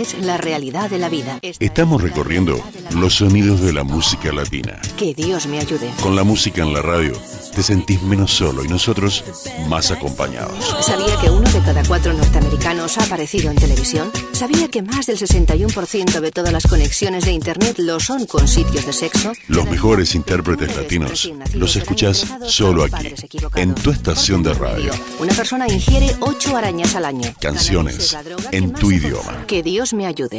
Es la realidad de la vida. Estamos recorriendo los sonidos de la música latina. Que Dios me ayude. Con la música en la radio te sentís menos solo y nosotros más acompañados. ¿Sabía que uno de cada cuatro norteamericanos ha aparecido en televisión? ¿Sabía que más del 61% de todas las conexiones de Internet lo son con sitios de sexo? Los mejores intérpretes latinos los escuchás solo aquí, en tu estación de radio. Una persona ingiere ocho arañas al año. Canciones en tu idioma. Que Dios me ayude.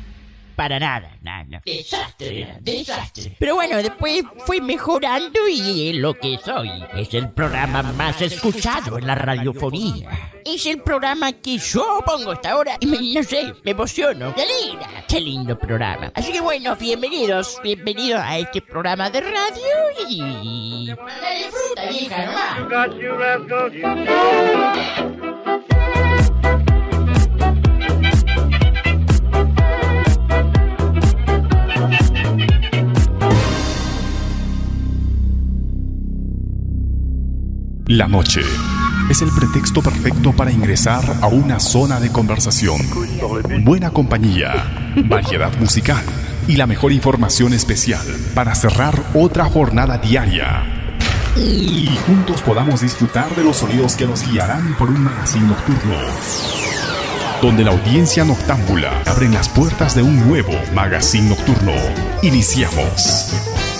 Para nada, nada. Desastre, desastre. Pero bueno, después fui mejorando y es lo que soy. Es el programa más escuchado en la radiofonía. Es el programa que yo pongo hasta ahora y me, no sé, me emociono. ¡Qué linda! ¡Qué lindo programa! Así que bueno, bienvenidos, bienvenidos a este programa de radio y... Dale fruta, vieja, nomás. La noche es el pretexto perfecto para ingresar a una zona de conversación. Buena compañía, variedad musical y la mejor información especial para cerrar otra jornada diaria. Y juntos podamos disfrutar de los sonidos que nos guiarán por un magazine nocturno. Donde la audiencia noctámbula abre las puertas de un nuevo magazine nocturno. Iniciamos.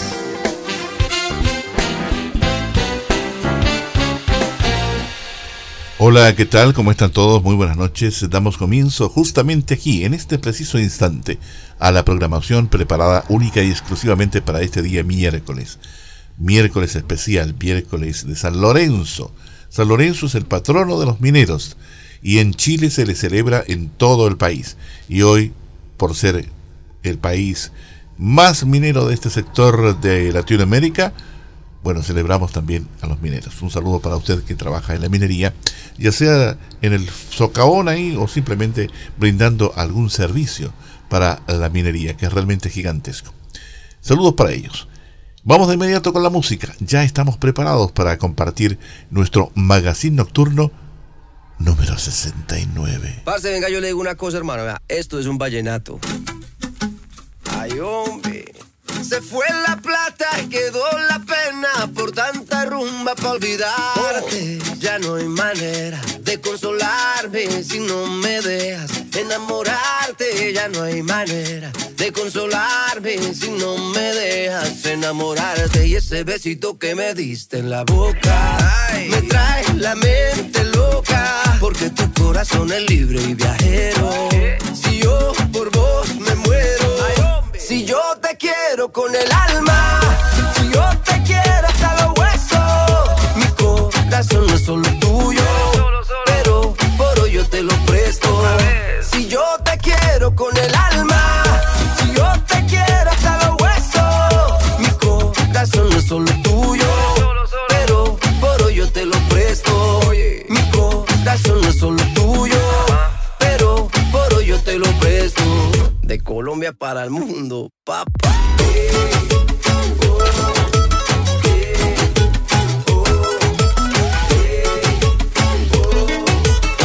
Hola, ¿qué tal? ¿Cómo están todos? Muy buenas noches. Damos comienzo justamente aquí, en este preciso instante, a la programación preparada única y exclusivamente para este día miércoles. Miércoles especial, miércoles de San Lorenzo. San Lorenzo es el patrono de los mineros y en Chile se le celebra en todo el país. Y hoy, por ser el país más minero de este sector de Latinoamérica, bueno, celebramos también a los mineros. Un saludo para usted que trabaja en la minería, ya sea en el socavón ahí o simplemente brindando algún servicio para la minería, que es realmente gigantesco. Saludos para ellos. Vamos de inmediato con la música. Ya estamos preparados para compartir nuestro magazine nocturno número 69. Parce, venga, yo le digo una cosa, hermano. Esto es un vallenato. Ay, hombre. Se fue la plata y quedó la pena rumba para olvidarte. Ya no hay manera de consolarme si no me dejas enamorarte. Ya no hay manera de consolarme si no me dejas enamorarte. Y ese besito que me diste en la boca me trae la mente loca. Porque tu corazón es libre y viajero. Si yo por vos me muero. Si yo te quiero con el alma, si yo te quiero Colombia para el mundo, papá.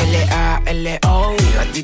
L-A-L-O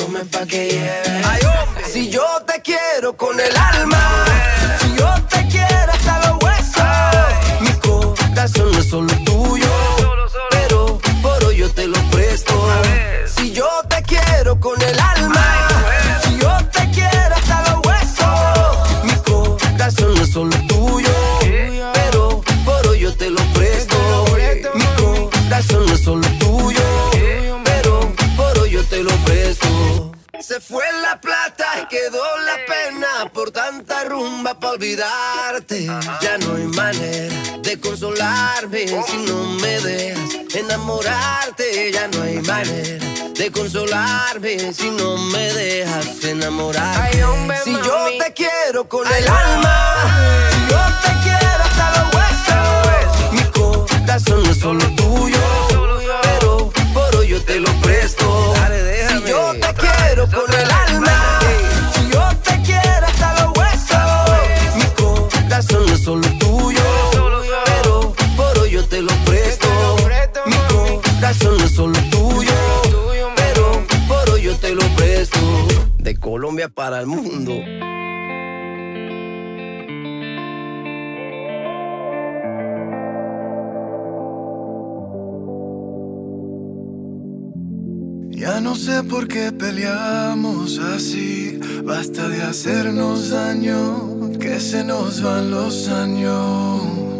Pa' que lleve Ay, hombre. Si yo te quiero con el alma, si yo te quiero hasta los huesos, mi corazón no es solo Se fue la plata y quedó la pena por tanta rumba para olvidarte. Ya no hay manera de consolarme si no me dejas enamorarte. Ya no hay manera de consolarme si no me dejas enamorar. Si yo te quiero con el alma, si yo te quiero hasta los huesos, mi corazón no solo Para el mundo. Ya no sé por qué peleamos así. Basta de hacernos daño, que se nos van los años.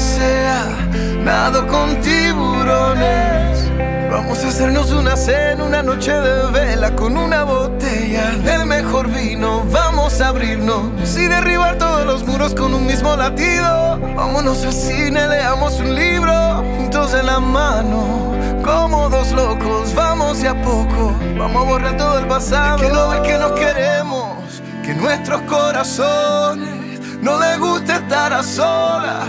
sea, nado con tiburones. Vamos a hacernos una cena, una noche de vela con una botella del mejor vino. Vamos a abrirnos y derribar todos los muros con un mismo latido. Vámonos al cine, leamos un libro juntos en la mano. Como dos locos, vamos de a poco. Vamos a borrar todo el pasado. Es que no ves que nos queremos, que nuestros corazones no les gusta estar a solas.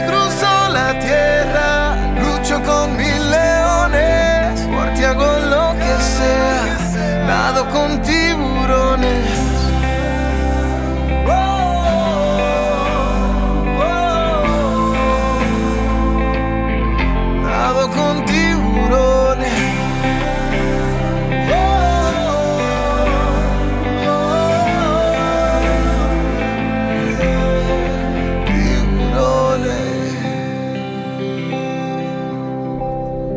con tiburones.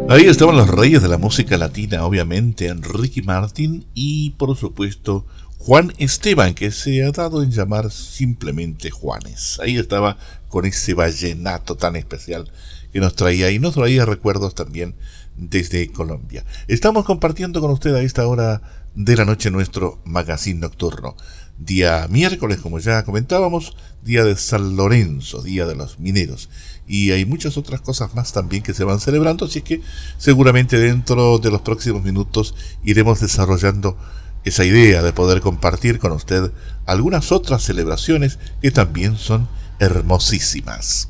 Ahí estaban los reyes de la música latina, obviamente, Enrique Martin y por supuesto Juan Esteban, que se ha dado en llamar simplemente Juanes. Ahí estaba con ese vallenato tan especial que nos traía y nos traía recuerdos también desde Colombia. Estamos compartiendo con usted a esta hora de la noche nuestro magazine nocturno. Día miércoles, como ya comentábamos, día de San Lorenzo, día de los mineros. Y hay muchas otras cosas más también que se van celebrando, así que seguramente dentro de los próximos minutos iremos desarrollando esa idea de poder compartir con usted algunas otras celebraciones que también son hermosísimas.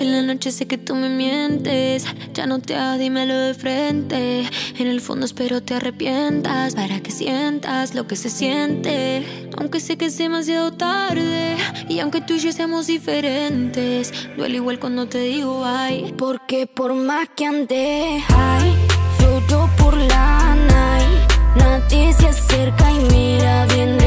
En la noche sé que tú me mientes. Ya no te hagas, dímelo de frente. En el fondo espero te arrepientas para que sientas lo que se siente. Aunque sé que es demasiado tarde. Y aunque tú y yo seamos diferentes, duele igual cuando te digo ay. Porque por más que ande, ay, lloro por la night. Nadie se acerca y mira bien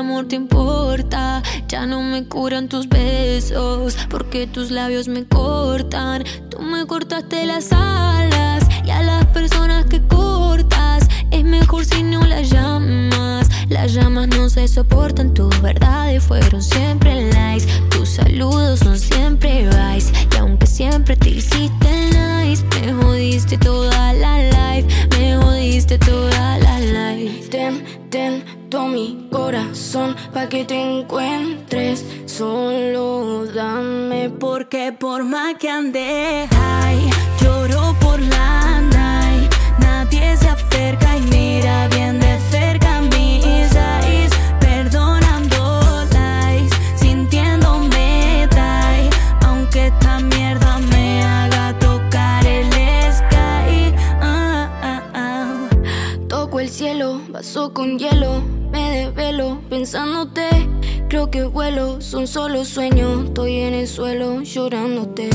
amor te importa. Ya no me curan tus besos, porque tus labios me cortan. Tú me cortaste las alas y a las personas que cortas es mejor si no las llamas. Las llamas no se soportan, tus verdades fueron siempre lies. Tus saludos son siempre vice. Y aunque siempre te hiciste nice, me jodiste toda la life. Me jodiste toda la life. Ten, ten todo mi corazón pa' que te encuentres. Solo dame Porque por más que ande, ay, lloro por la night. Nadie se acerca y mira bien vaso con hielo, me desvelo pensándote. Creo que vuelo, son solo sueños. Estoy en el suelo llorándote.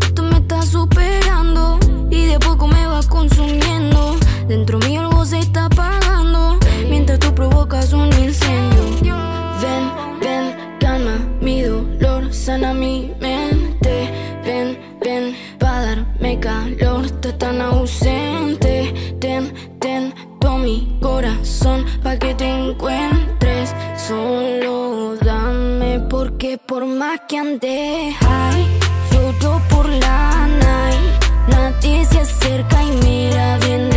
Esto me está superando y de poco me va consumiendo. Dentro mío algo se está apagando mientras tú provocas un incendio. Ven, ven, calma mi dolor, sana mi mente. Ven, ven, pa' darme calor, estás tan ausente. Ten, ten todo mi corazón pa' que te encuentres. Solo dame porque por más que ande high, lloro por la night. Nadie se acerca y mira bien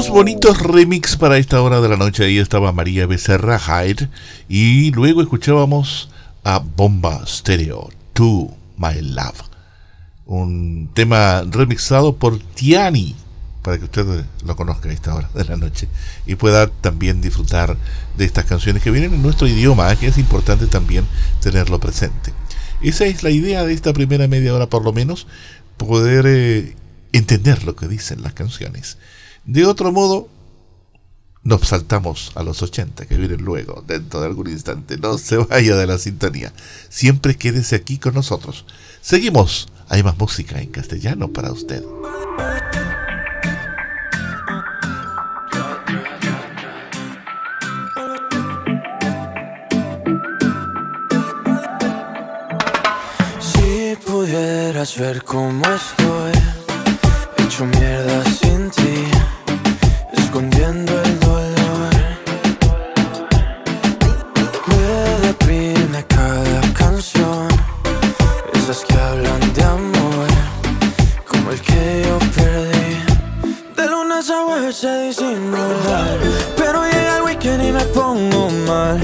Dos bonitos remix para esta hora de la noche. Ahí estaba María Becerra Hyde. Y luego escuchábamos a Bomba Stereo, To My Love. Un tema remixado por Tiani. Para que usted lo conozca a esta hora de la noche. Y pueda también disfrutar de estas canciones que vienen en nuestro idioma, que es importante también tenerlo presente. Esa es la idea de esta primera media hora, por lo menos, poder eh, entender lo que dicen las canciones. De otro modo, nos saltamos a los 80 que vienen luego, dentro de algún instante. No se vaya de la sintonía. Siempre quédese aquí con nosotros. Seguimos. Hay más música en castellano para usted. Si pudieras ver cómo estoy, hecho mierda sin ti escondiendo el dolor. Me deprime cada canción, esas que hablan de amor, como el que yo perdí. De lunes a jueves se disimular, pero llega el weekend y me pongo mal.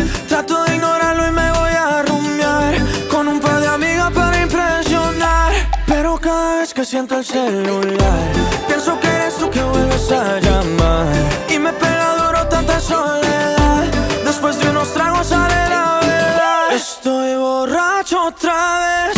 Siento el celular, pienso que eres tú que vuelves a llamar. Y me pega duro tanta soledad. Después de unos tragos sale la verdad. Estoy borracho otra vez.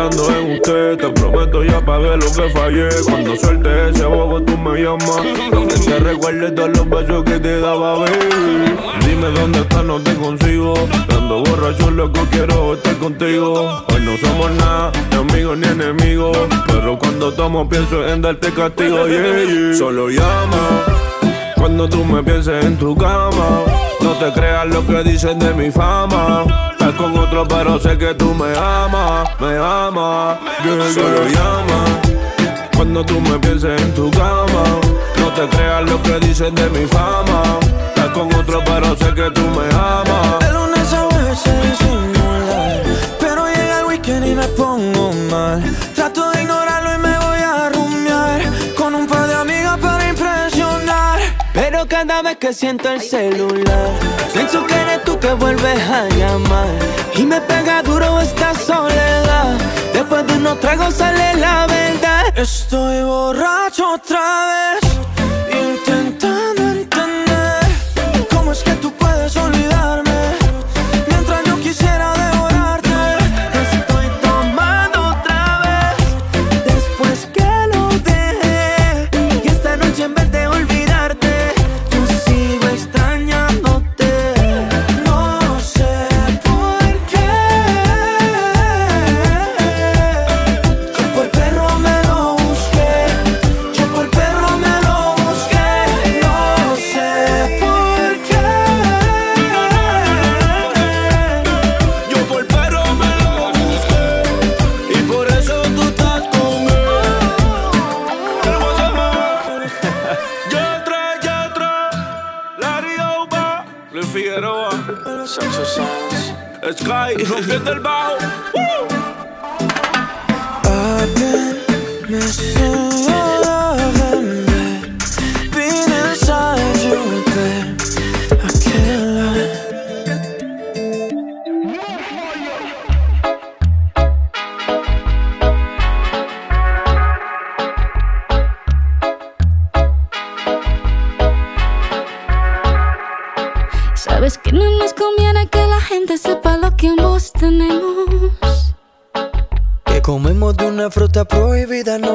Pensando en usted Te prometo ya pagué lo que fallé. Cuando suelte ese bobo tú me llamas. Te recuerdes todos los besos que te daba baby. Dime dónde estás, no te consigo. Dando borracho loco quiero estar contigo. Hoy no somos nada, ni amigos ni enemigos. Pero cuando tomo pienso en darte castigo. Solo llama cuando tú me pienses en tu cama, no te creas lo que dicen de mi fama. Estás con otro, pero sé que tú me amas, me amas. Yeah, Solo llama. Cuando tú me pienses en tu cama, no te creas lo que dicen de mi fama. Estás con otro, pero sé que tú me amas. De lunes a jueves se disimular Pero llega el weekend y me pongo mal Trato de ignorarlo y me que siento el celular. Pienso que eres tú que vuelves a llamar. Y me pega duro esta soledad. Después de unos tragos sale la verdad. Estoy borracho otra vez. Intentando rompiendo el bajo.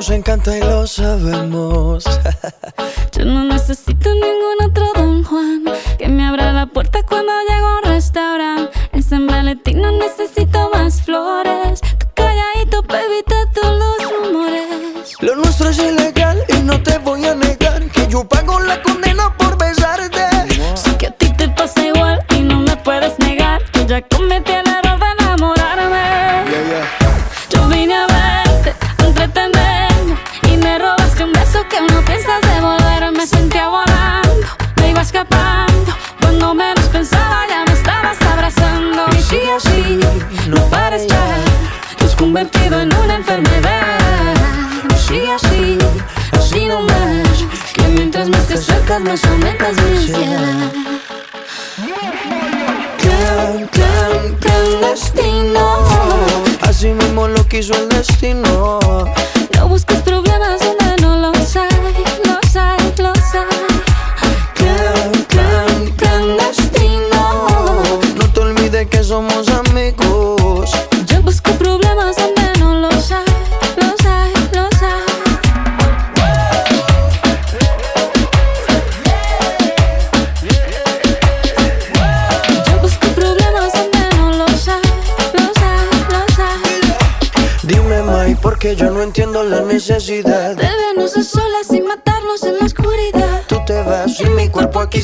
nos encanta y lo sabemos. que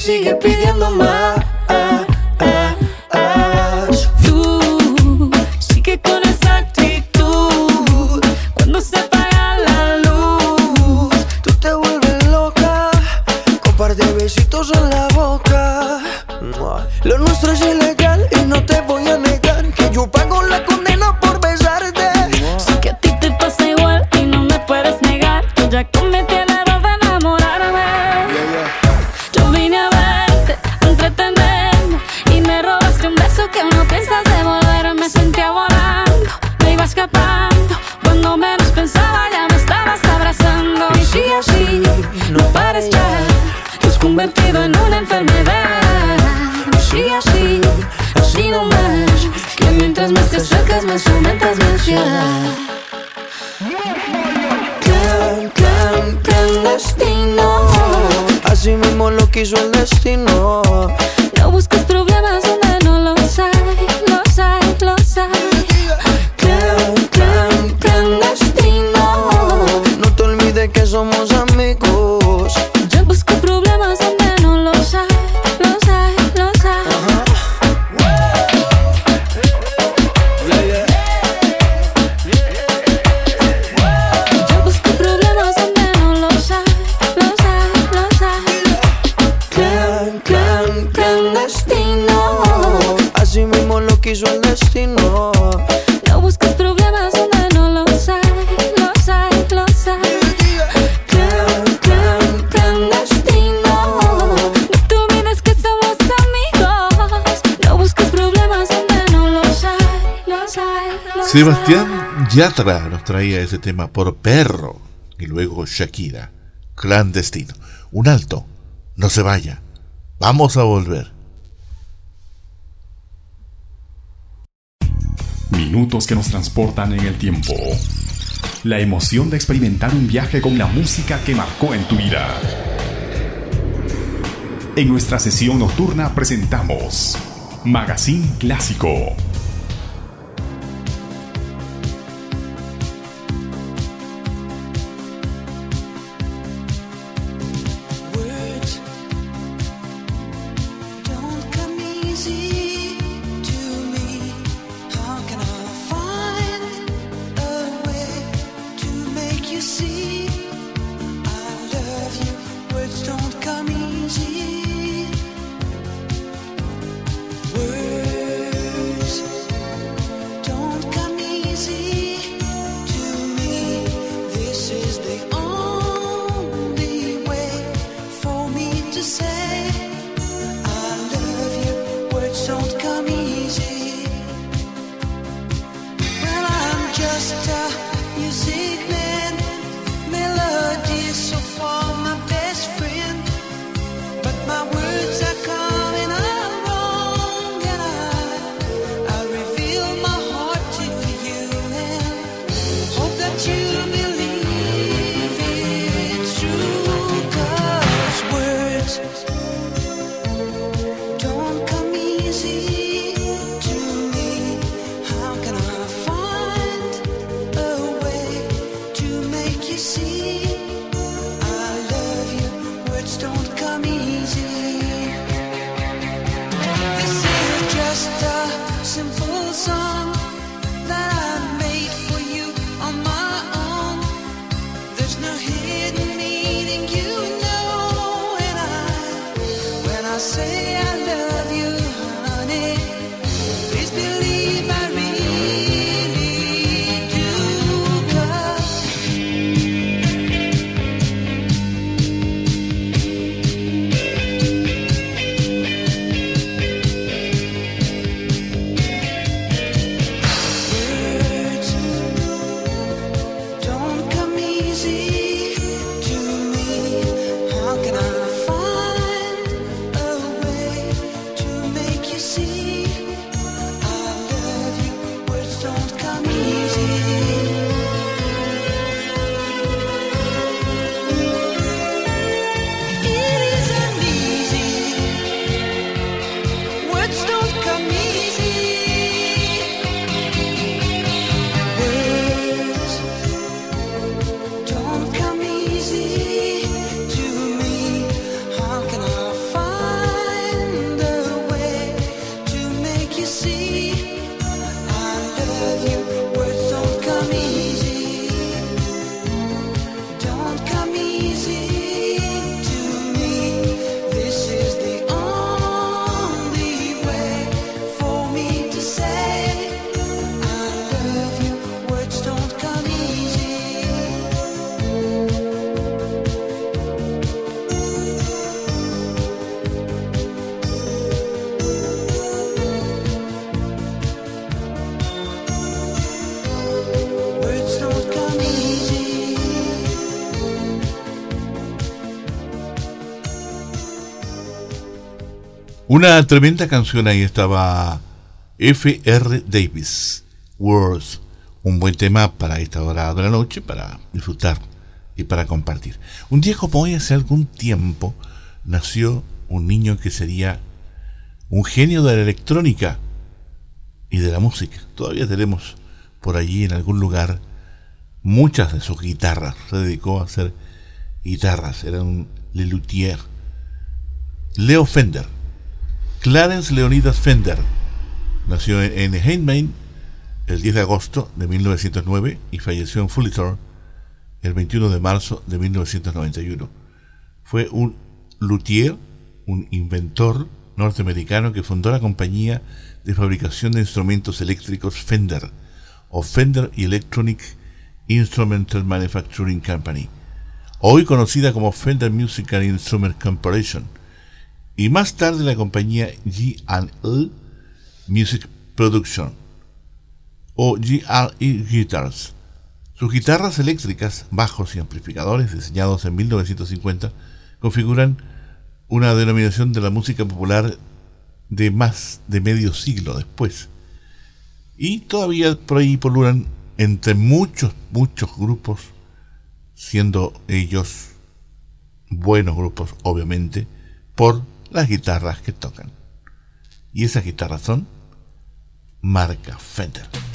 she could be traía ese tema por perro. Y luego Shakira, clandestino. Un alto, no se vaya. Vamos a volver. Minutos que nos transportan en el tiempo. La emoción de experimentar un viaje con la música que marcó en tu vida. En nuestra sesión nocturna presentamos Magazine Clásico Una tremenda canción ahí estaba F.R. Davis, Words, un buen tema para esta hora de la noche, para disfrutar y para compartir. Un día como hoy, hace algún tiempo, nació un niño que sería un genio de la electrónica y de la música. Todavía tenemos por allí en algún lugar muchas de sus guitarras. Se dedicó a hacer guitarras, era un luthier. Leo Fender, Clarence Leonidas Fender, nació en, Heimain el 10 de agosto de 1909 y falleció en Fullerton el 21 de marzo de 1991. Fue un luthier, un inventor norteamericano que fundó la compañía de fabricación de instrumentos eléctricos Fender o Fender Electronic Instrumental Manufacturing Company, hoy conocida como Fender Musical Instrument Corporation, y más tarde la compañía G&L Music Production o G&E Guitars. Sus guitarras eléctricas, bajos y amplificadores diseñados en 1950 configuran una denominación de la música popular de más de medio siglo después. Y todavía por ahí polulan entre muchos, muchos grupos, siendo ellos buenos grupos, obviamente, por las guitarras que tocan. Y esas guitarras son marca Fender.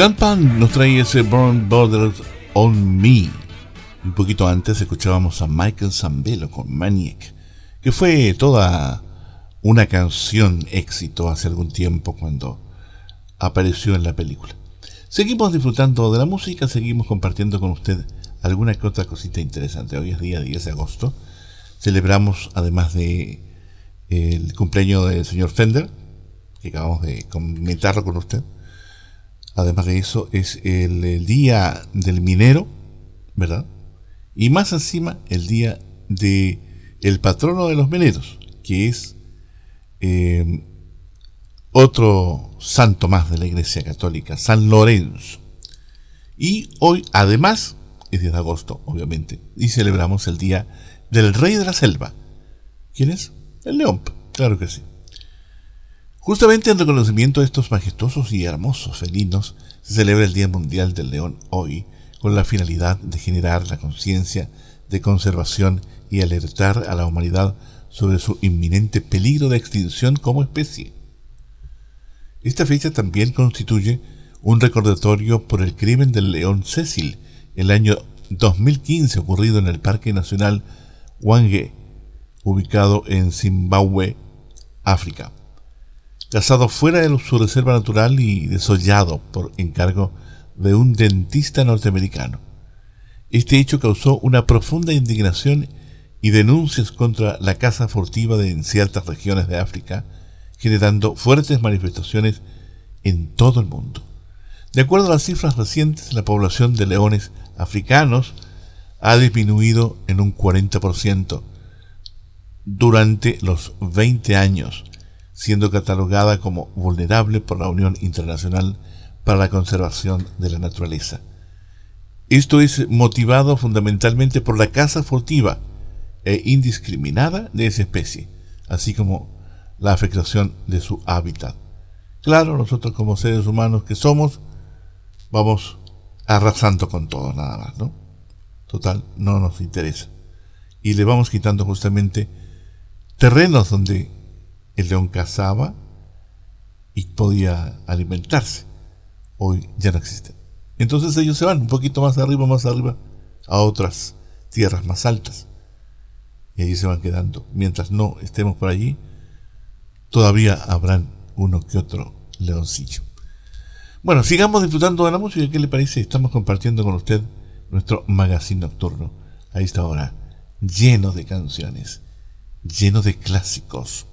Gunpan nos trae ese Burn Borders on Me. Un poquito antes escuchábamos a Michael Zambello con Maniac, que fue toda una canción éxito hace algún tiempo cuando apareció en la película. Seguimos disfrutando de la música, seguimos compartiendo con usted alguna que otra cosita interesante. Hoy es día 10 de agosto. Celebramos, además de el cumpleaños del señor Fender, que acabamos de comentarlo con usted. Además de eso, es el, día del minero, ¿verdad? Y más encima, el día de el patrono de los mineros, que es eh, otro santo más de la Iglesia Católica, San Lorenzo. Y hoy, además, es 10 de agosto, obviamente, y celebramos el día del Rey de la Selva. ¿Quién es? El león, claro que sí. Justamente en reconocimiento de estos majestuosos y hermosos felinos, se celebra el Día Mundial del León hoy, con la finalidad de generar la conciencia de conservación y alertar a la humanidad sobre su inminente peligro de extinción como especie. Esta fecha también constituye un recordatorio por el crimen del león Cecil, el año 2015 ocurrido en el Parque Nacional Hwange, ubicado en Zimbabue, África. Cazado fuera de su reserva natural y desollado por encargo de un dentista norteamericano. Este hecho causó una profunda indignación y denuncias contra la caza furtiva en ciertas regiones de África, generando fuertes manifestaciones en todo el mundo. De acuerdo a las cifras recientes, la población de leones africanos ha disminuido en un 40% durante los 20 años, siendo catalogada como vulnerable por la Unión Internacional para la Conservación de la Naturaleza. Esto es motivado fundamentalmente por la caza furtiva e indiscriminada de esa especie, así como la afectación de su hábitat. Claro, nosotros como seres humanos que somos, vamos arrasando con todo nada más, ¿no? Total, no nos interesa. Y le vamos quitando justamente terrenos donde el león cazaba y podía alimentarse. Hoy ya no existen. Entonces ellos se van un poquito más arriba, más arriba, a otras tierras más altas. Y allí se van quedando. Mientras no estemos por allí, todavía habrán uno que otro leoncillo. Bueno, sigamos disfrutando de la música. ¿Qué le parece? Estamos compartiendo con usted nuestro magazine nocturno a esta hora, lleno de canciones, lleno de clásicos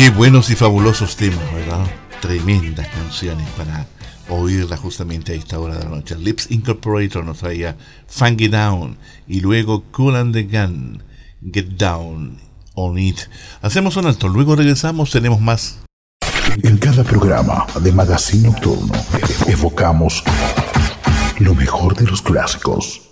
Qué buenos y fabulosos temas, ¿verdad? Tremendas canciones para oírla justamente a esta hora de la noche. Lips Incorporator nos traía Funky Down y luego Cool and the Gun, Get Down on It. Hacemos un alto, luego regresamos, tenemos más. En cada programa de Magazine Nocturno evocamos lo mejor de los clásicos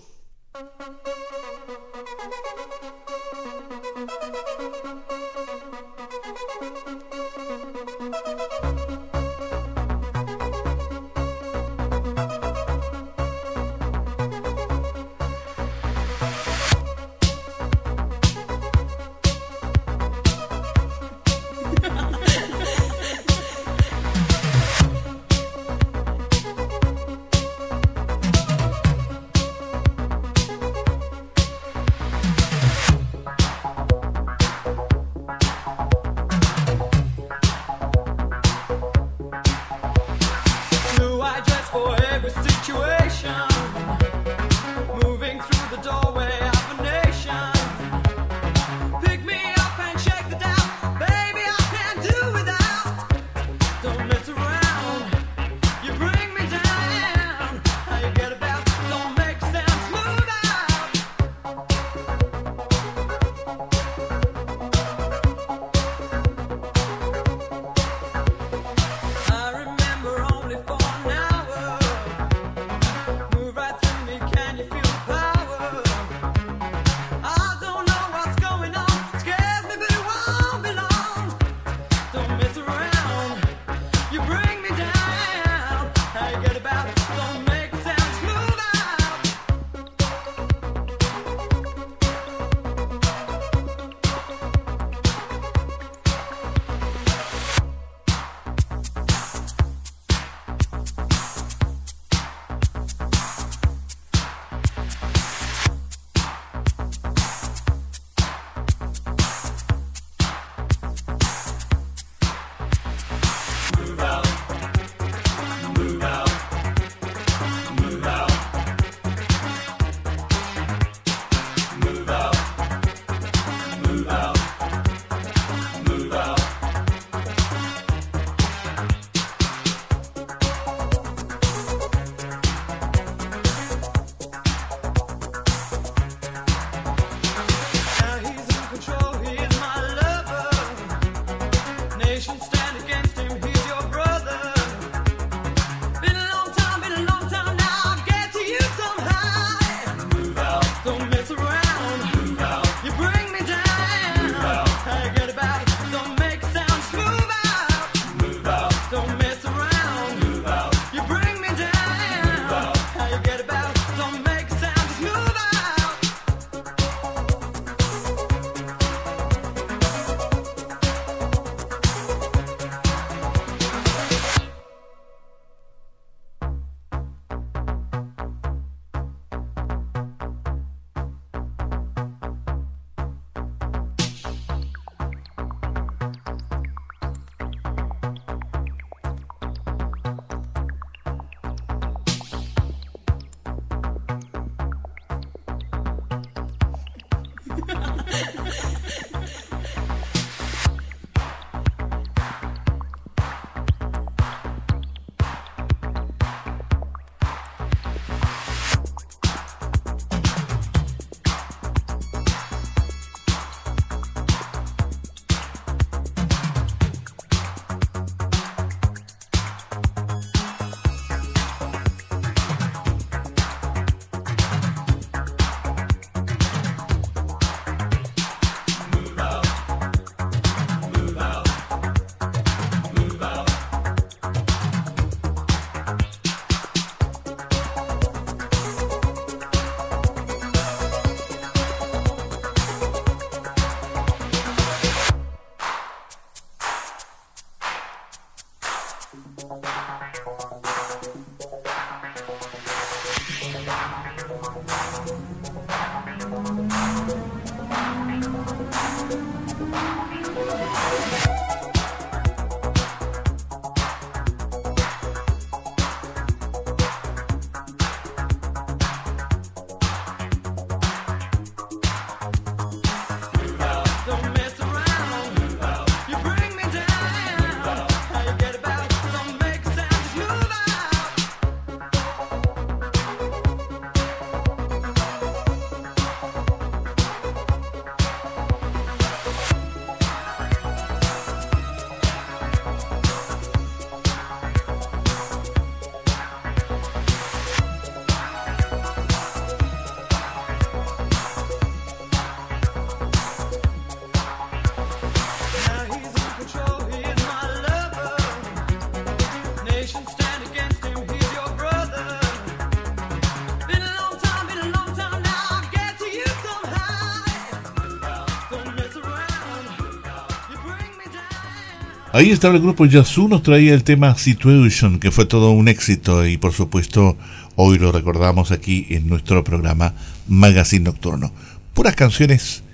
Ahí estaba el grupo Yazoo, nos traía el tema Situation, que fue todo un éxito y por supuesto hoy lo recordamos aquí en nuestro programa Magazine Nocturno. Puras canciones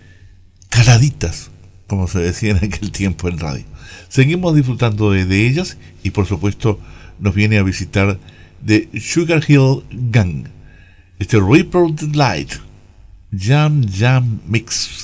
caladitas, como se decía en aquel tiempo en radio. Seguimos disfrutando de, ellas y por supuesto nos viene a visitar de Sugar Hill Gang, este Ripple Light, Jam Jam Mix.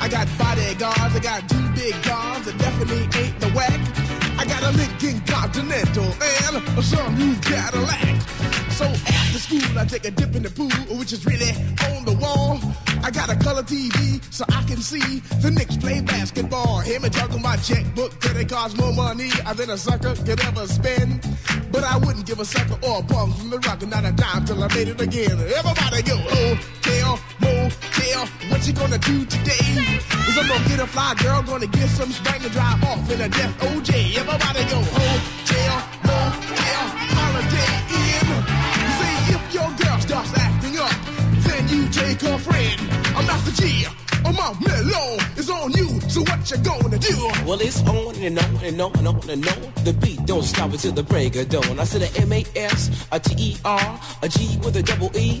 I got bodyguards, I got two big guns, that definitely ain't the whack. I got a Lincoln Continental and a sunroof Cadillac. So after school, I take a dip in the pool, which is really on the wall. I got a color TV so I can see the Knicks play basketball. Him and talking my checkbook, that it costs more money than a sucker could ever spend. But I wouldn't give a sucker or a punk from the rock and not a dime till I made it again. Everybody go, hotel, motel, what you gonna do today? Cause I'm gonna get a fly girl, gonna get some spank and drive off in a death OJ. Everybody go, hotel, motel, holiday inn. See if your girl starts acting up, then you take her friend. I'm not the G. My mellow is on you, so what you gonna do? Well, it's on and on and on and on and on. The beat don't stop until the break of dawn. I said a M A S, a T E R, a G with a double E.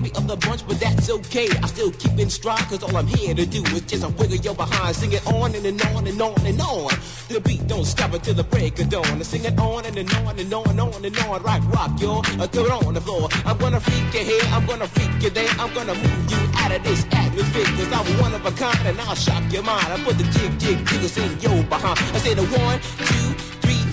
baby of the bunch, but that's okay. I still keep in stride, cause all I'm here to do is just a wiggle your behind. Sing it on and, and on and on and on. The beat don't stop until the break of dawn. I sing it on and, and on and on and on and on. Rock, rock. Uh, Throw it on the floor. I'm gonna freak you here, I'm gonna freak you there. I'm gonna move you out of this atmosphere, cause I'm one of a kind and I'll shock your mind. I put the jig, jig, jiggles in your behind. I say the one, two, three,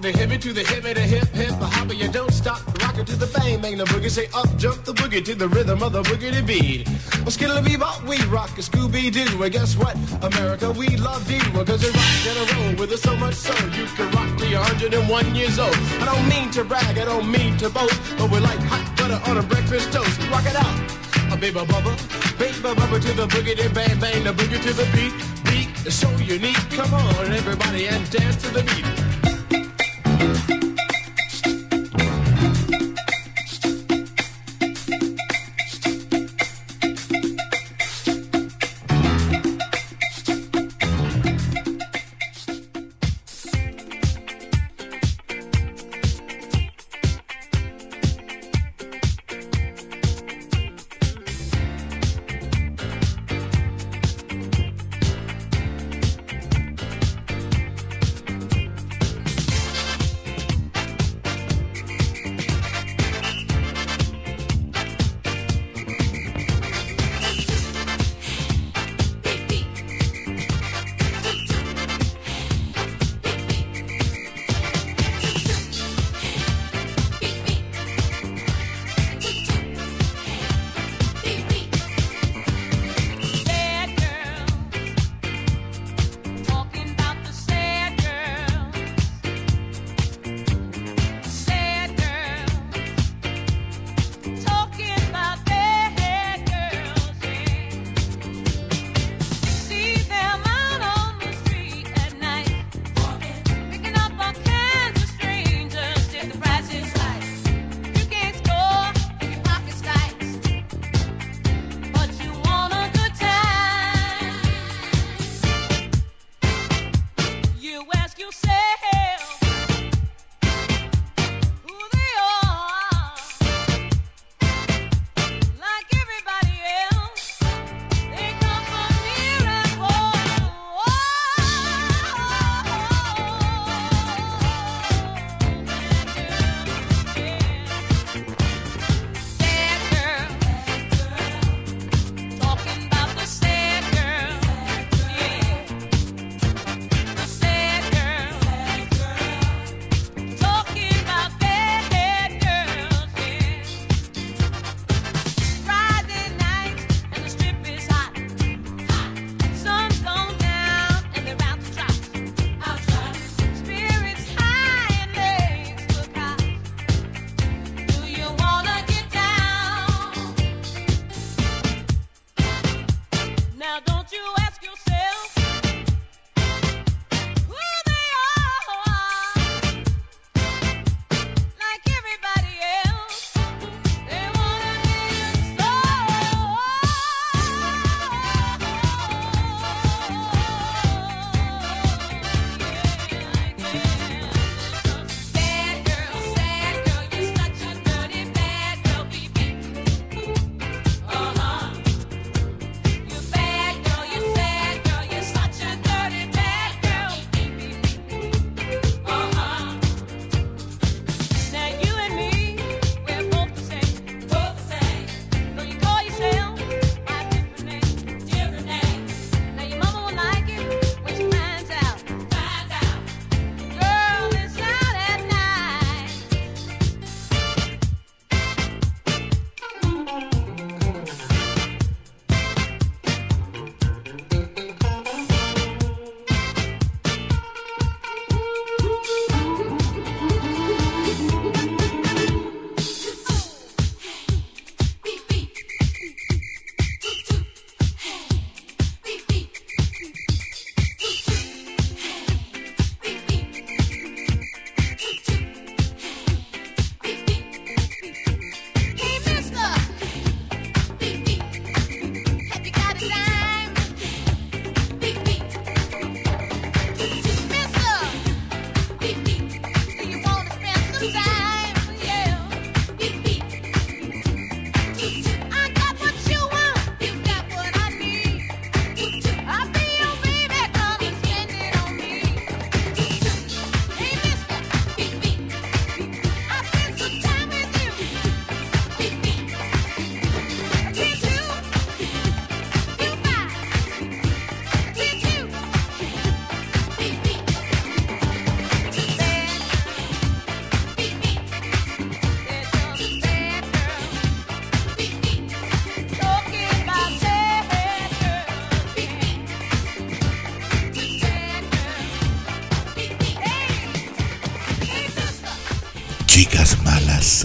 the hippie to the hippie, the hip hip, the hopper, you don't stop. Rock it to the bang, bang the boogie. Say up, jump the boogie to the rhythm of the boogie to beat. Well, skittle bebop, we rock a Scooby Doo. Well, guess what? America, we love you. Well, cause you rock in a row with us so much so you can rock till you're 101 years old. I don't mean to brag, I don't mean to boast, but we're like hot butter on a breakfast toast. Rock it out. A baby bubba, baby bubba to the boogie, then bang bang the boogie to the beat, beat so unique. Come on, everybody, and dance to the beat thank you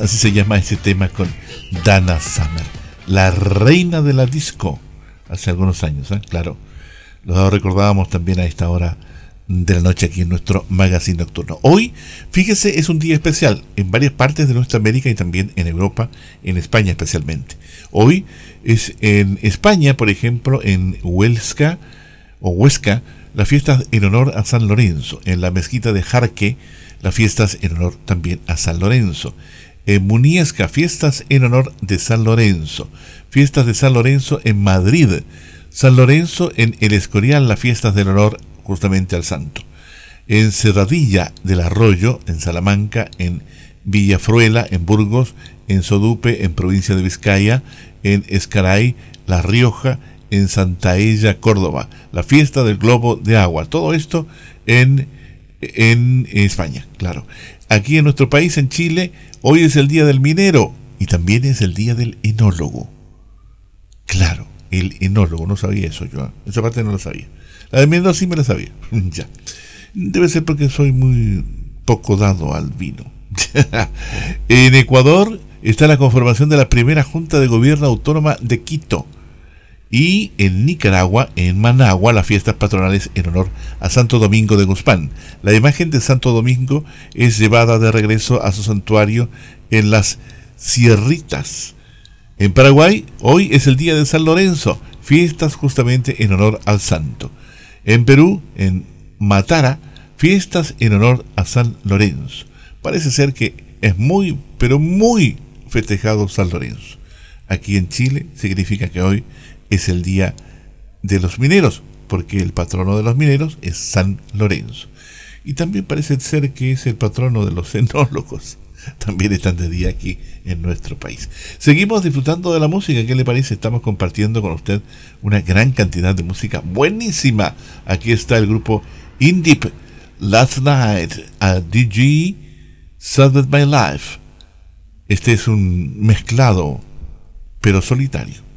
así se llama ese tema con Dana Summer, la reina de la disco, hace algunos años, ¿eh? claro. Lo recordábamos también a esta hora de la noche aquí en nuestro magazine nocturno. Hoy, fíjese, es un día especial en varias partes de nuestra América y también en Europa, en España especialmente. Hoy es en España, por ejemplo, en Huesca o Huesca, las fiestas en honor a San Lorenzo. En la mezquita de Jarque, las fiestas en honor también a San Lorenzo. En Muniesca, fiestas en honor de San Lorenzo. Fiestas de San Lorenzo en Madrid. San Lorenzo en El Escorial, las fiestas del honor justamente al santo. En Cerradilla del Arroyo, en Salamanca, en Villafruela, en Burgos, en Sodupe, en provincia de Vizcaya, en Escaray, La Rioja, en Santaella, Córdoba. La fiesta del globo de agua. Todo esto en, en España, claro. Aquí en nuestro país, en Chile, hoy es el día del minero y también es el día del enólogo. Claro, el enólogo, no sabía eso yo. ¿eh? Esa parte no lo sabía. La de Mendoza sí me la sabía. ya. Debe ser porque soy muy poco dado al vino. en Ecuador está la conformación de la primera Junta de Gobierno Autónoma de Quito. Y en Nicaragua, en Managua, las fiestas patronales en honor a Santo Domingo de Guzmán. La imagen de Santo Domingo es llevada de regreso a su santuario en las Sierritas. En Paraguay, hoy es el día de San Lorenzo, fiestas justamente en honor al santo. En Perú, en Matara, fiestas en honor a San Lorenzo. Parece ser que es muy, pero muy festejado San Lorenzo. Aquí en Chile significa que hoy es el día de los mineros, porque el patrono de los mineros es San Lorenzo. Y también parece ser que es el patrono de los enólogos. También están de día aquí en nuestro país. Seguimos disfrutando de la música. ¿Qué le parece? Estamos compartiendo con usted una gran cantidad de música buenísima. Aquí está el grupo Indip Last Night a DG Saved My Life. Este es un mezclado, pero solitario.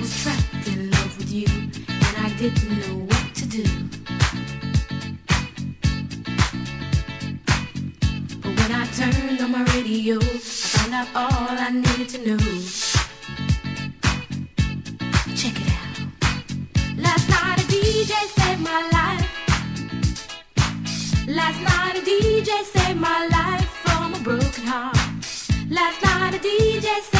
Was trapped in love with you, and I didn't know what to do. But when I turned on my radio, I found out all I needed to know. Check it out. Last night a DJ saved my life. Last night a DJ saved my life from a broken heart. Last night a DJ saved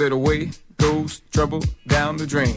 Said away goes trouble down the drain.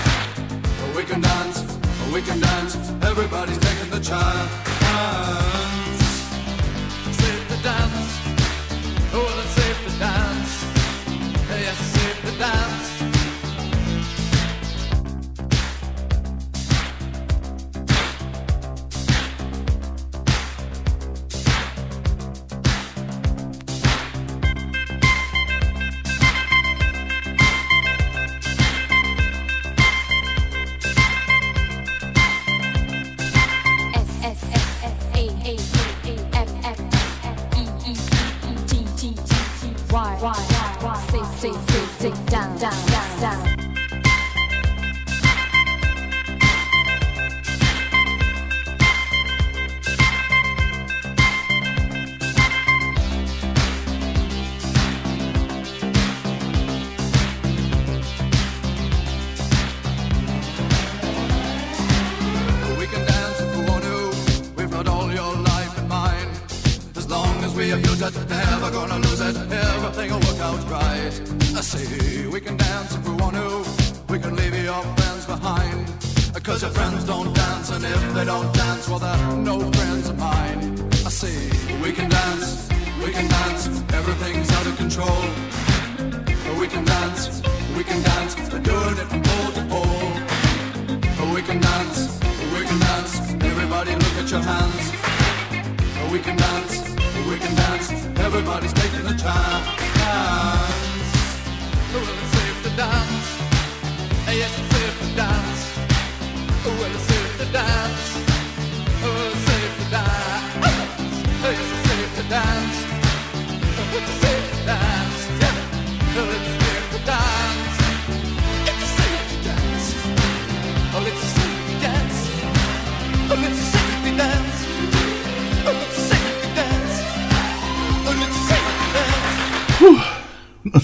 We can dance, we can dance. Everybody's taking the chance.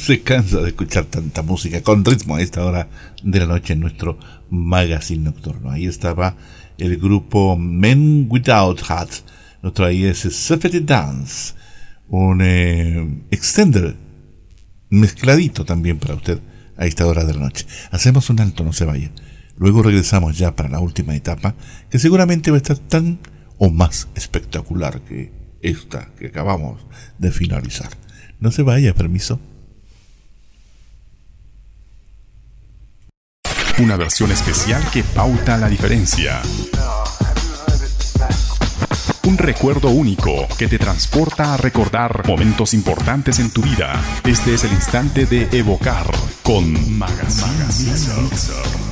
Se cansa de escuchar tanta música con ritmo a esta hora de la noche en nuestro magazine nocturno. Ahí estaba el grupo Men Without Hats. Nos traía ese Safety Dance, un eh, extender mezcladito también para usted a esta hora de la noche. Hacemos un alto, no se vaya. Luego regresamos ya para la última etapa, que seguramente va a estar tan o más espectacular que esta que acabamos de finalizar. No se vaya, permiso. Una versión especial que pauta la diferencia. Un recuerdo único que te transporta a recordar momentos importantes en tu vida. Este es el instante de evocar con Magazine, Mixer.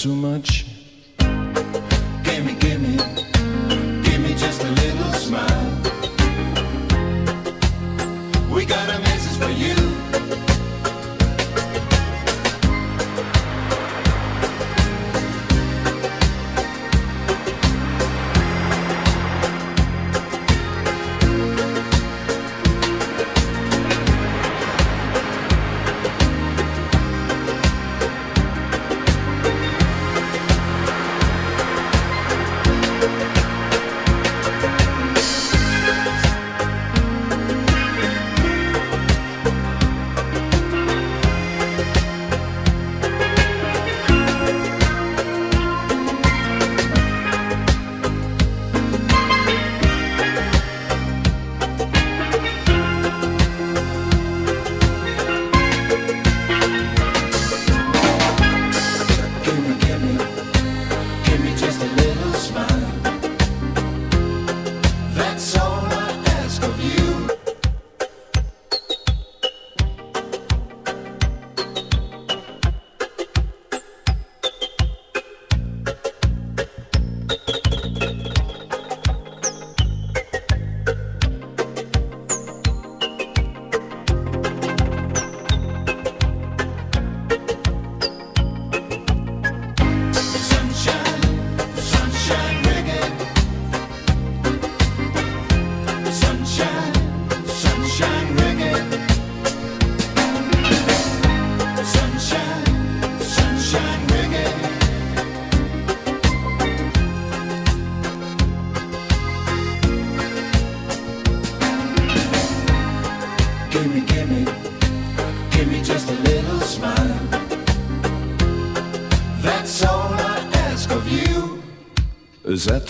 Too much?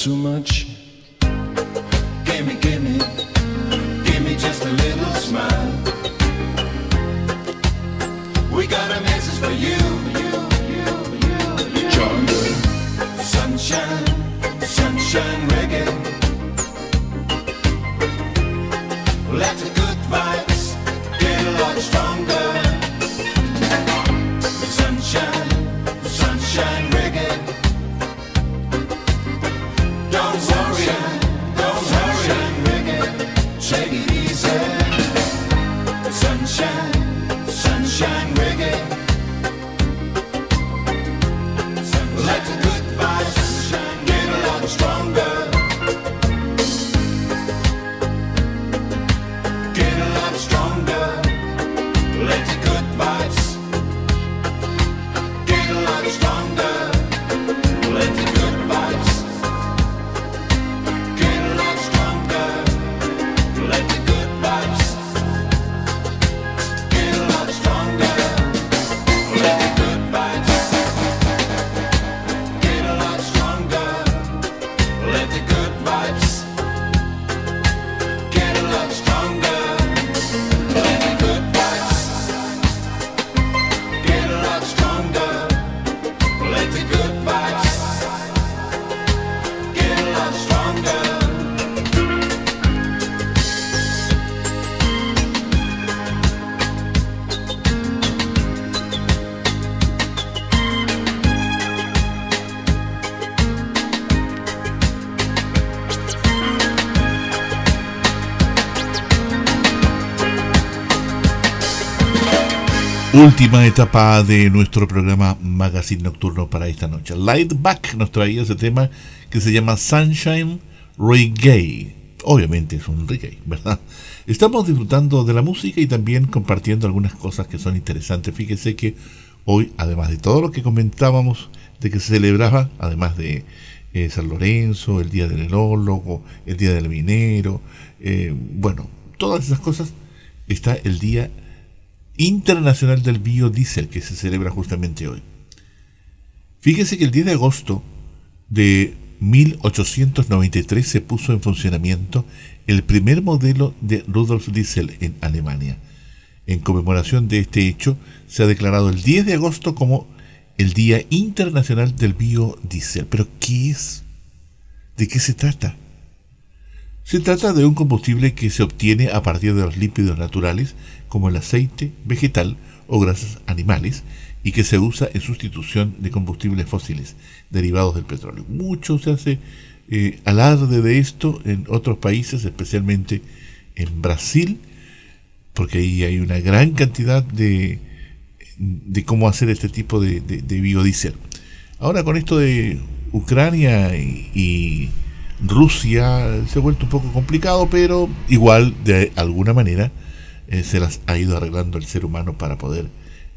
Too much? Última etapa de nuestro programa Magazine Nocturno para esta noche. Lightback nos traía ese tema que se llama Sunshine Reggae. Obviamente es un reggae, ¿verdad? Estamos disfrutando de la música y también compartiendo algunas cosas que son interesantes. Fíjese que hoy, además de todo lo que comentábamos de que se celebraba, además de eh, San Lorenzo, el Día del Enólogo, el Día del Minero, eh, bueno, todas esas cosas, está el Día Internacional del Biodiesel que se celebra justamente hoy. Fíjese que el 10 de agosto de 1893 se puso en funcionamiento el primer modelo de Rudolf Diesel en Alemania. En conmemoración de este hecho, se ha declarado el 10 de agosto como el Día Internacional del Biodiesel. ¿Pero qué es? ¿De qué se trata? Se trata de un combustible que se obtiene a partir de los lípidos naturales, como el aceite vegetal o grasas animales, y que se usa en sustitución de combustibles fósiles derivados del petróleo. Mucho se hace eh, alarde de esto en otros países, especialmente en Brasil, porque ahí hay una gran cantidad de, de cómo hacer este tipo de, de- biodiesel. Ahora con esto de Ucrania y Rusia se ha vuelto un poco complicado, pero igual de alguna manera eh, se las ha ido arreglando el ser humano para poder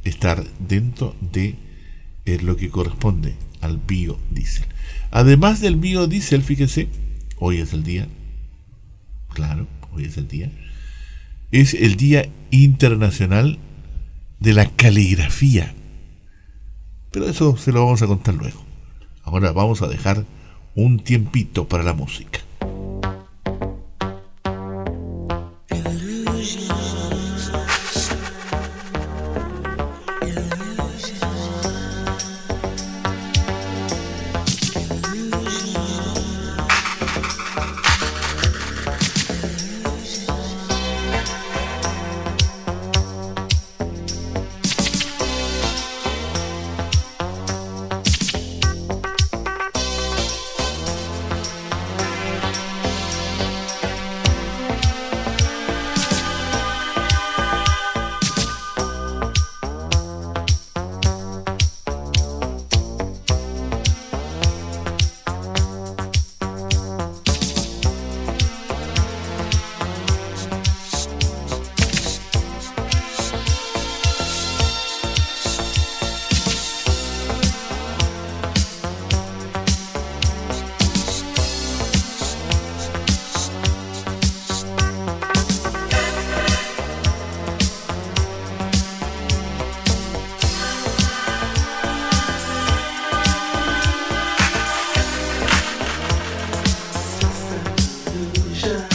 estar dentro de eh, lo que corresponde al biodiesel. Además del biodiesel, fíjese, hoy es el día, claro, hoy es el día, es el Día Internacional de la Caligrafía. Pero eso se lo vamos a contar luego. Ahora vamos a dejar un tiempito para la música. Revolution.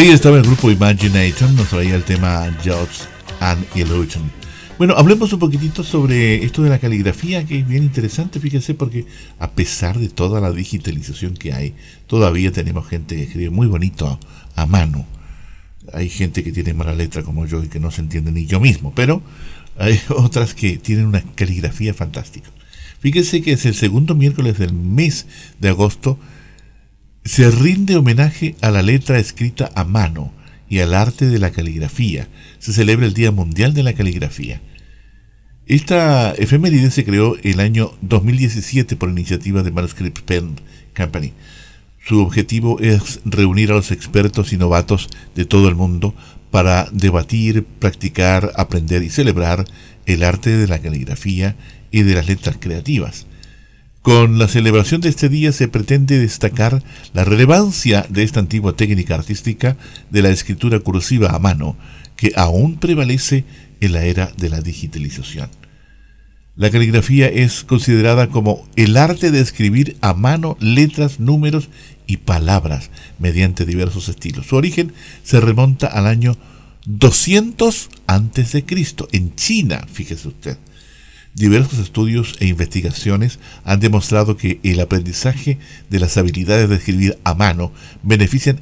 Ahí estaba el grupo Imagination, nos traía el tema Jobs and Illusion. Bueno, hablemos un poquitito sobre esto de la caligrafía, que es bien interesante, fíjense, porque a pesar de toda la digitalización que hay, todavía tenemos gente que escribe muy bonito a, mano. Hay gente que tiene mala letra como yo y que no se entiende ni yo mismo, pero hay otras que tienen una caligrafía fantástica. Fíjense que es el segundo miércoles del mes de agosto, se rinde homenaje a la letra escrita a mano y al arte de la caligrafía. Se celebra el Día Mundial de la Caligrafía. Esta efeméride se creó el año 2017 por iniciativa de Manuscript Pen Company. Su objetivo es reunir a los expertos y novatos de todo el mundo para debatir, practicar, aprender y celebrar el arte de la caligrafía y de las letras creativas. Con la celebración de este día se pretende destacar la relevancia de esta antigua técnica artística de la escritura cursiva a mano, que aún prevalece en la era de la digitalización. La caligrafía es considerada como el arte de escribir a mano letras, números y palabras mediante diversos estilos. Su origen se remonta al año 200 antes de Cristo en China, fíjese usted. Diversos estudios e investigaciones han demostrado que el aprendizaje de las habilidades de escribir a mano benefician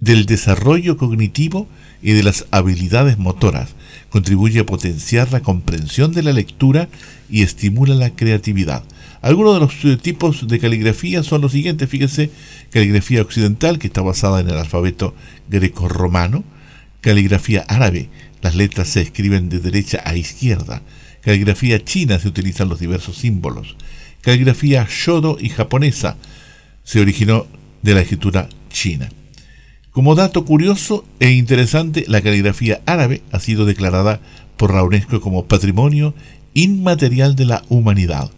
del desarrollo cognitivo y de las habilidades motoras, contribuye a potenciar la comprensión de la lectura y estimula la creatividad. Algunos de los tipos de caligrafía son los siguientes, fíjense, caligrafía occidental que está basada en el alfabeto greco-romano, caligrafía árabe, las letras se escriben de derecha a izquierda, caligrafía china se utilizan los diversos símbolos, caligrafía shodo y japonesa se originó de la escritura china. Como dato curioso e interesante, la caligrafía árabe ha sido declarada por la UNESCO como Patrimonio Inmaterial de la Humanidad.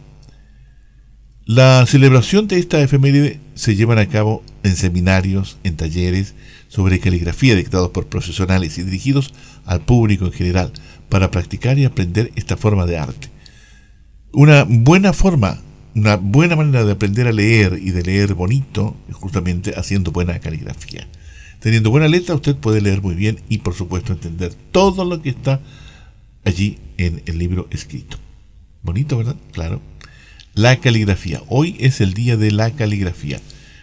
La celebración de esta efeméride se llevan a cabo en seminarios, en talleres sobre caligrafía dictados por profesionales y dirigidos al público en general para practicar y aprender esta forma de arte. Una buena forma, una buena manera de aprender a leer y de leer bonito es justamente haciendo buena caligrafía. Teniendo buena letra usted puede leer muy bien y por supuesto entender todo lo que está allí en el libro escrito. Bonito, ¿verdad? Claro. La caligrafía. Hoy es el día de la caligrafía.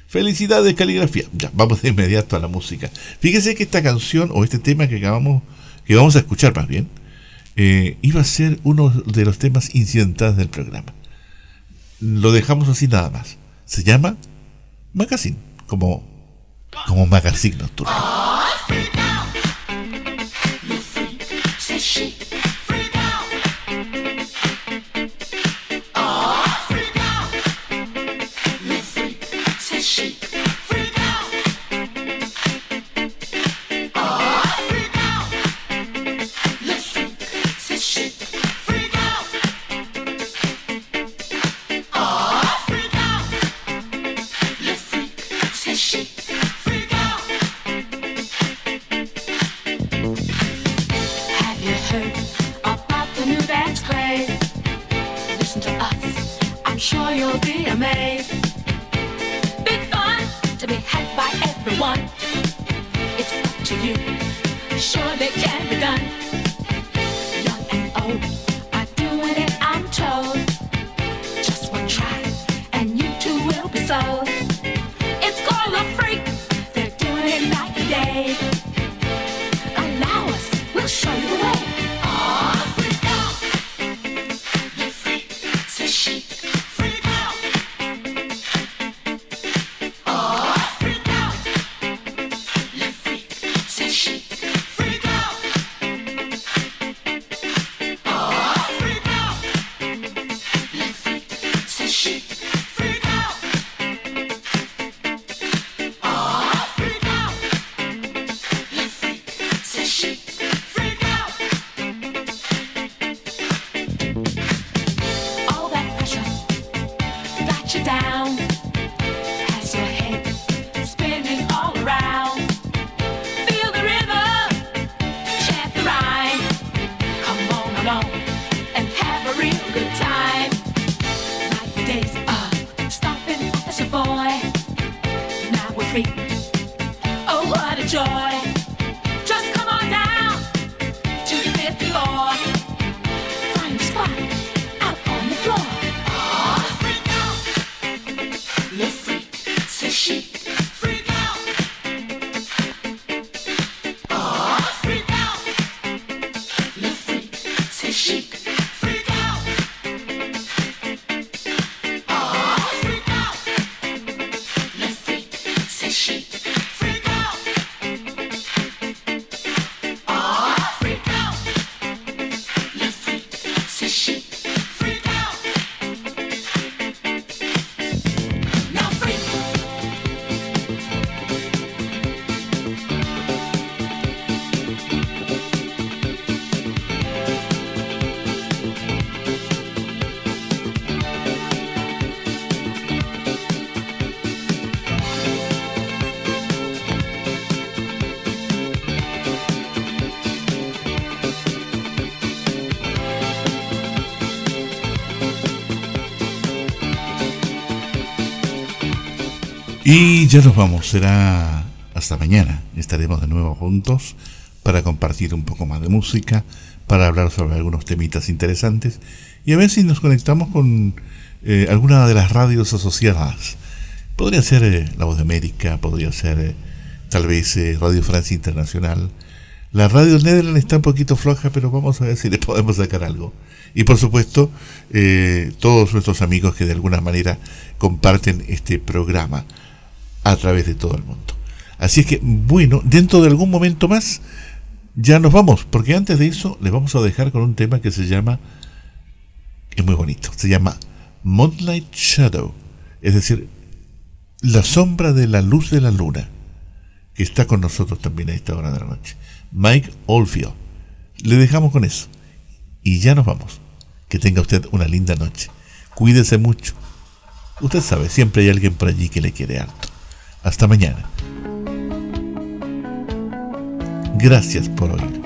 Felicidades caligrafía. Ya, vamos de inmediato a la música. Fíjese que esta canción o este tema que acabamos, que vamos a escuchar más bien, eh, iba a ser uno de los temas incidentales del programa. Lo dejamos así nada más. Se llama Magazine, como, como Magazine Nocturno. To you, surely can be done. Young and old are doing it, I'm told. Just one try, and you too will be sold. It's called a freak, they're doing it night and day. Y ya nos vamos, será hasta mañana. Estaremos de nuevo juntos para compartir un poco más de música, para hablar sobre algunos temitas interesantes y a ver si nos conectamos con eh, alguna de las radios asociadas. Podría ser eh, La Voz de América, podría ser eh, tal vez Radio Francia Internacional. La radio Netherlands está un poquito floja, pero vamos a ver si le podemos sacar algo. Y por supuesto, todos nuestros amigos que de alguna manera comparten este programa a través de todo el mundo. Así es que, bueno, dentro de algún momento más, ya nos vamos, porque antes de eso les vamos a dejar con un tema que se llama, es muy bonito, se llama Moonlight Shadow, es decir, la sombra de la luz de la luna. que está con nosotros también a esta hora de la noche. Mike Oldfield. Le dejamos con eso. Y ya nos vamos. Que tenga usted una linda noche. Cuídese mucho. Usted sabe, siempre hay alguien por allí que le quiere harto. Hasta mañana. Gracias por oír.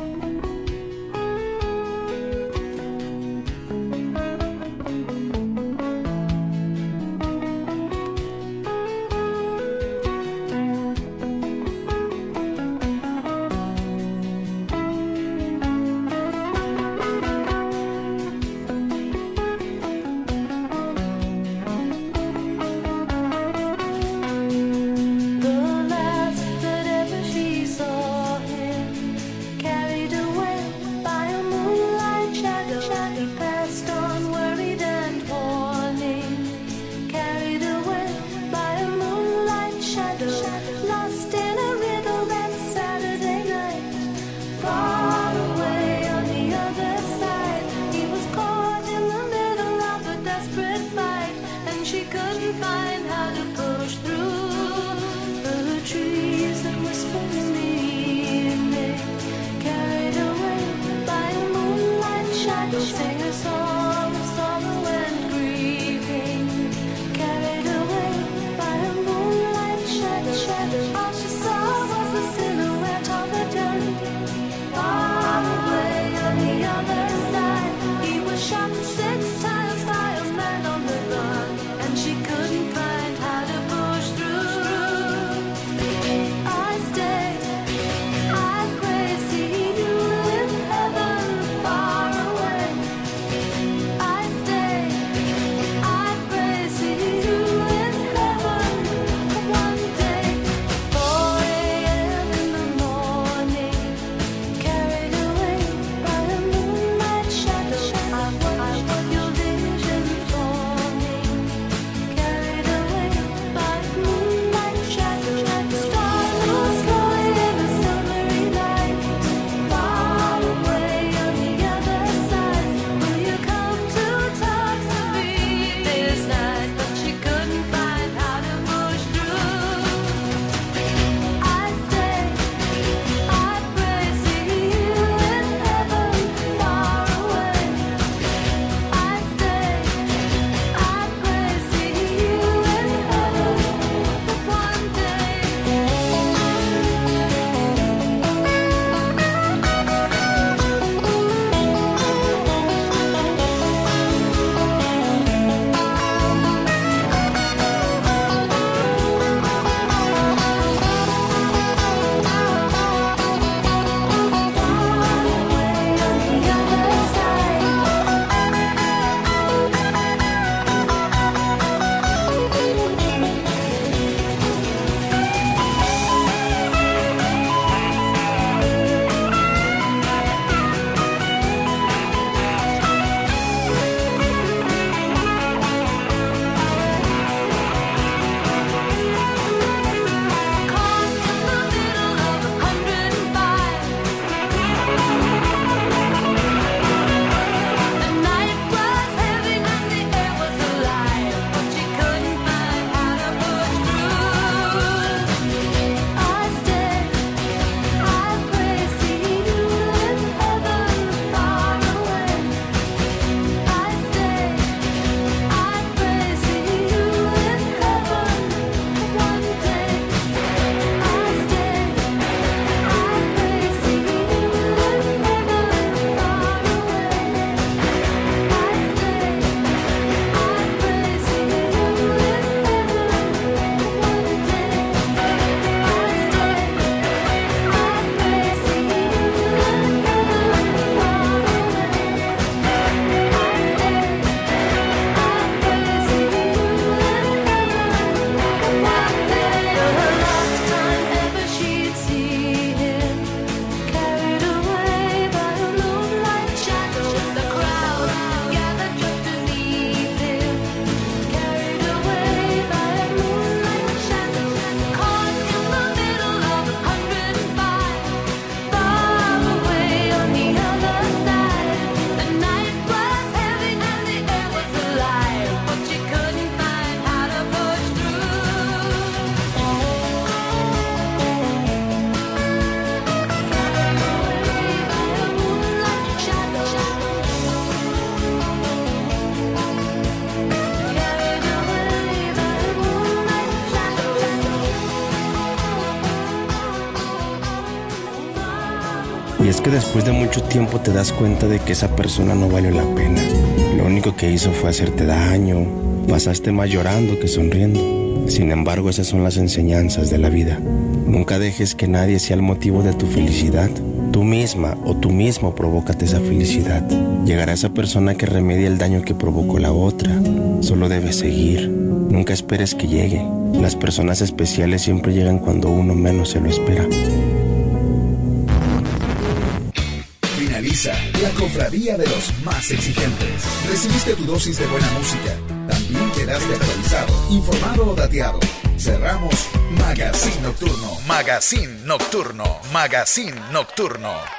De mucho tiempo te das cuenta de que esa persona no valió la pena. Lo único que hizo fue hacerte daño. Pasaste más llorando que sonriendo. Sin embargo, esas son las enseñanzas de la vida. Nunca dejes que nadie sea el motivo de tu felicidad. Tú misma o tú mismo provócate esa felicidad. Llegará esa persona que remedie el daño que provocó la otra. Solo debes seguir. Nunca esperes que llegue. Las personas especiales siempre llegan cuando uno menos se lo espera. Cofradía de los más exigentes. Recibiste tu dosis de buena música. También quedaste actualizado, informado o dateado. Cerramos Magazine Nocturno. Magazine Nocturno. Magazine Nocturno.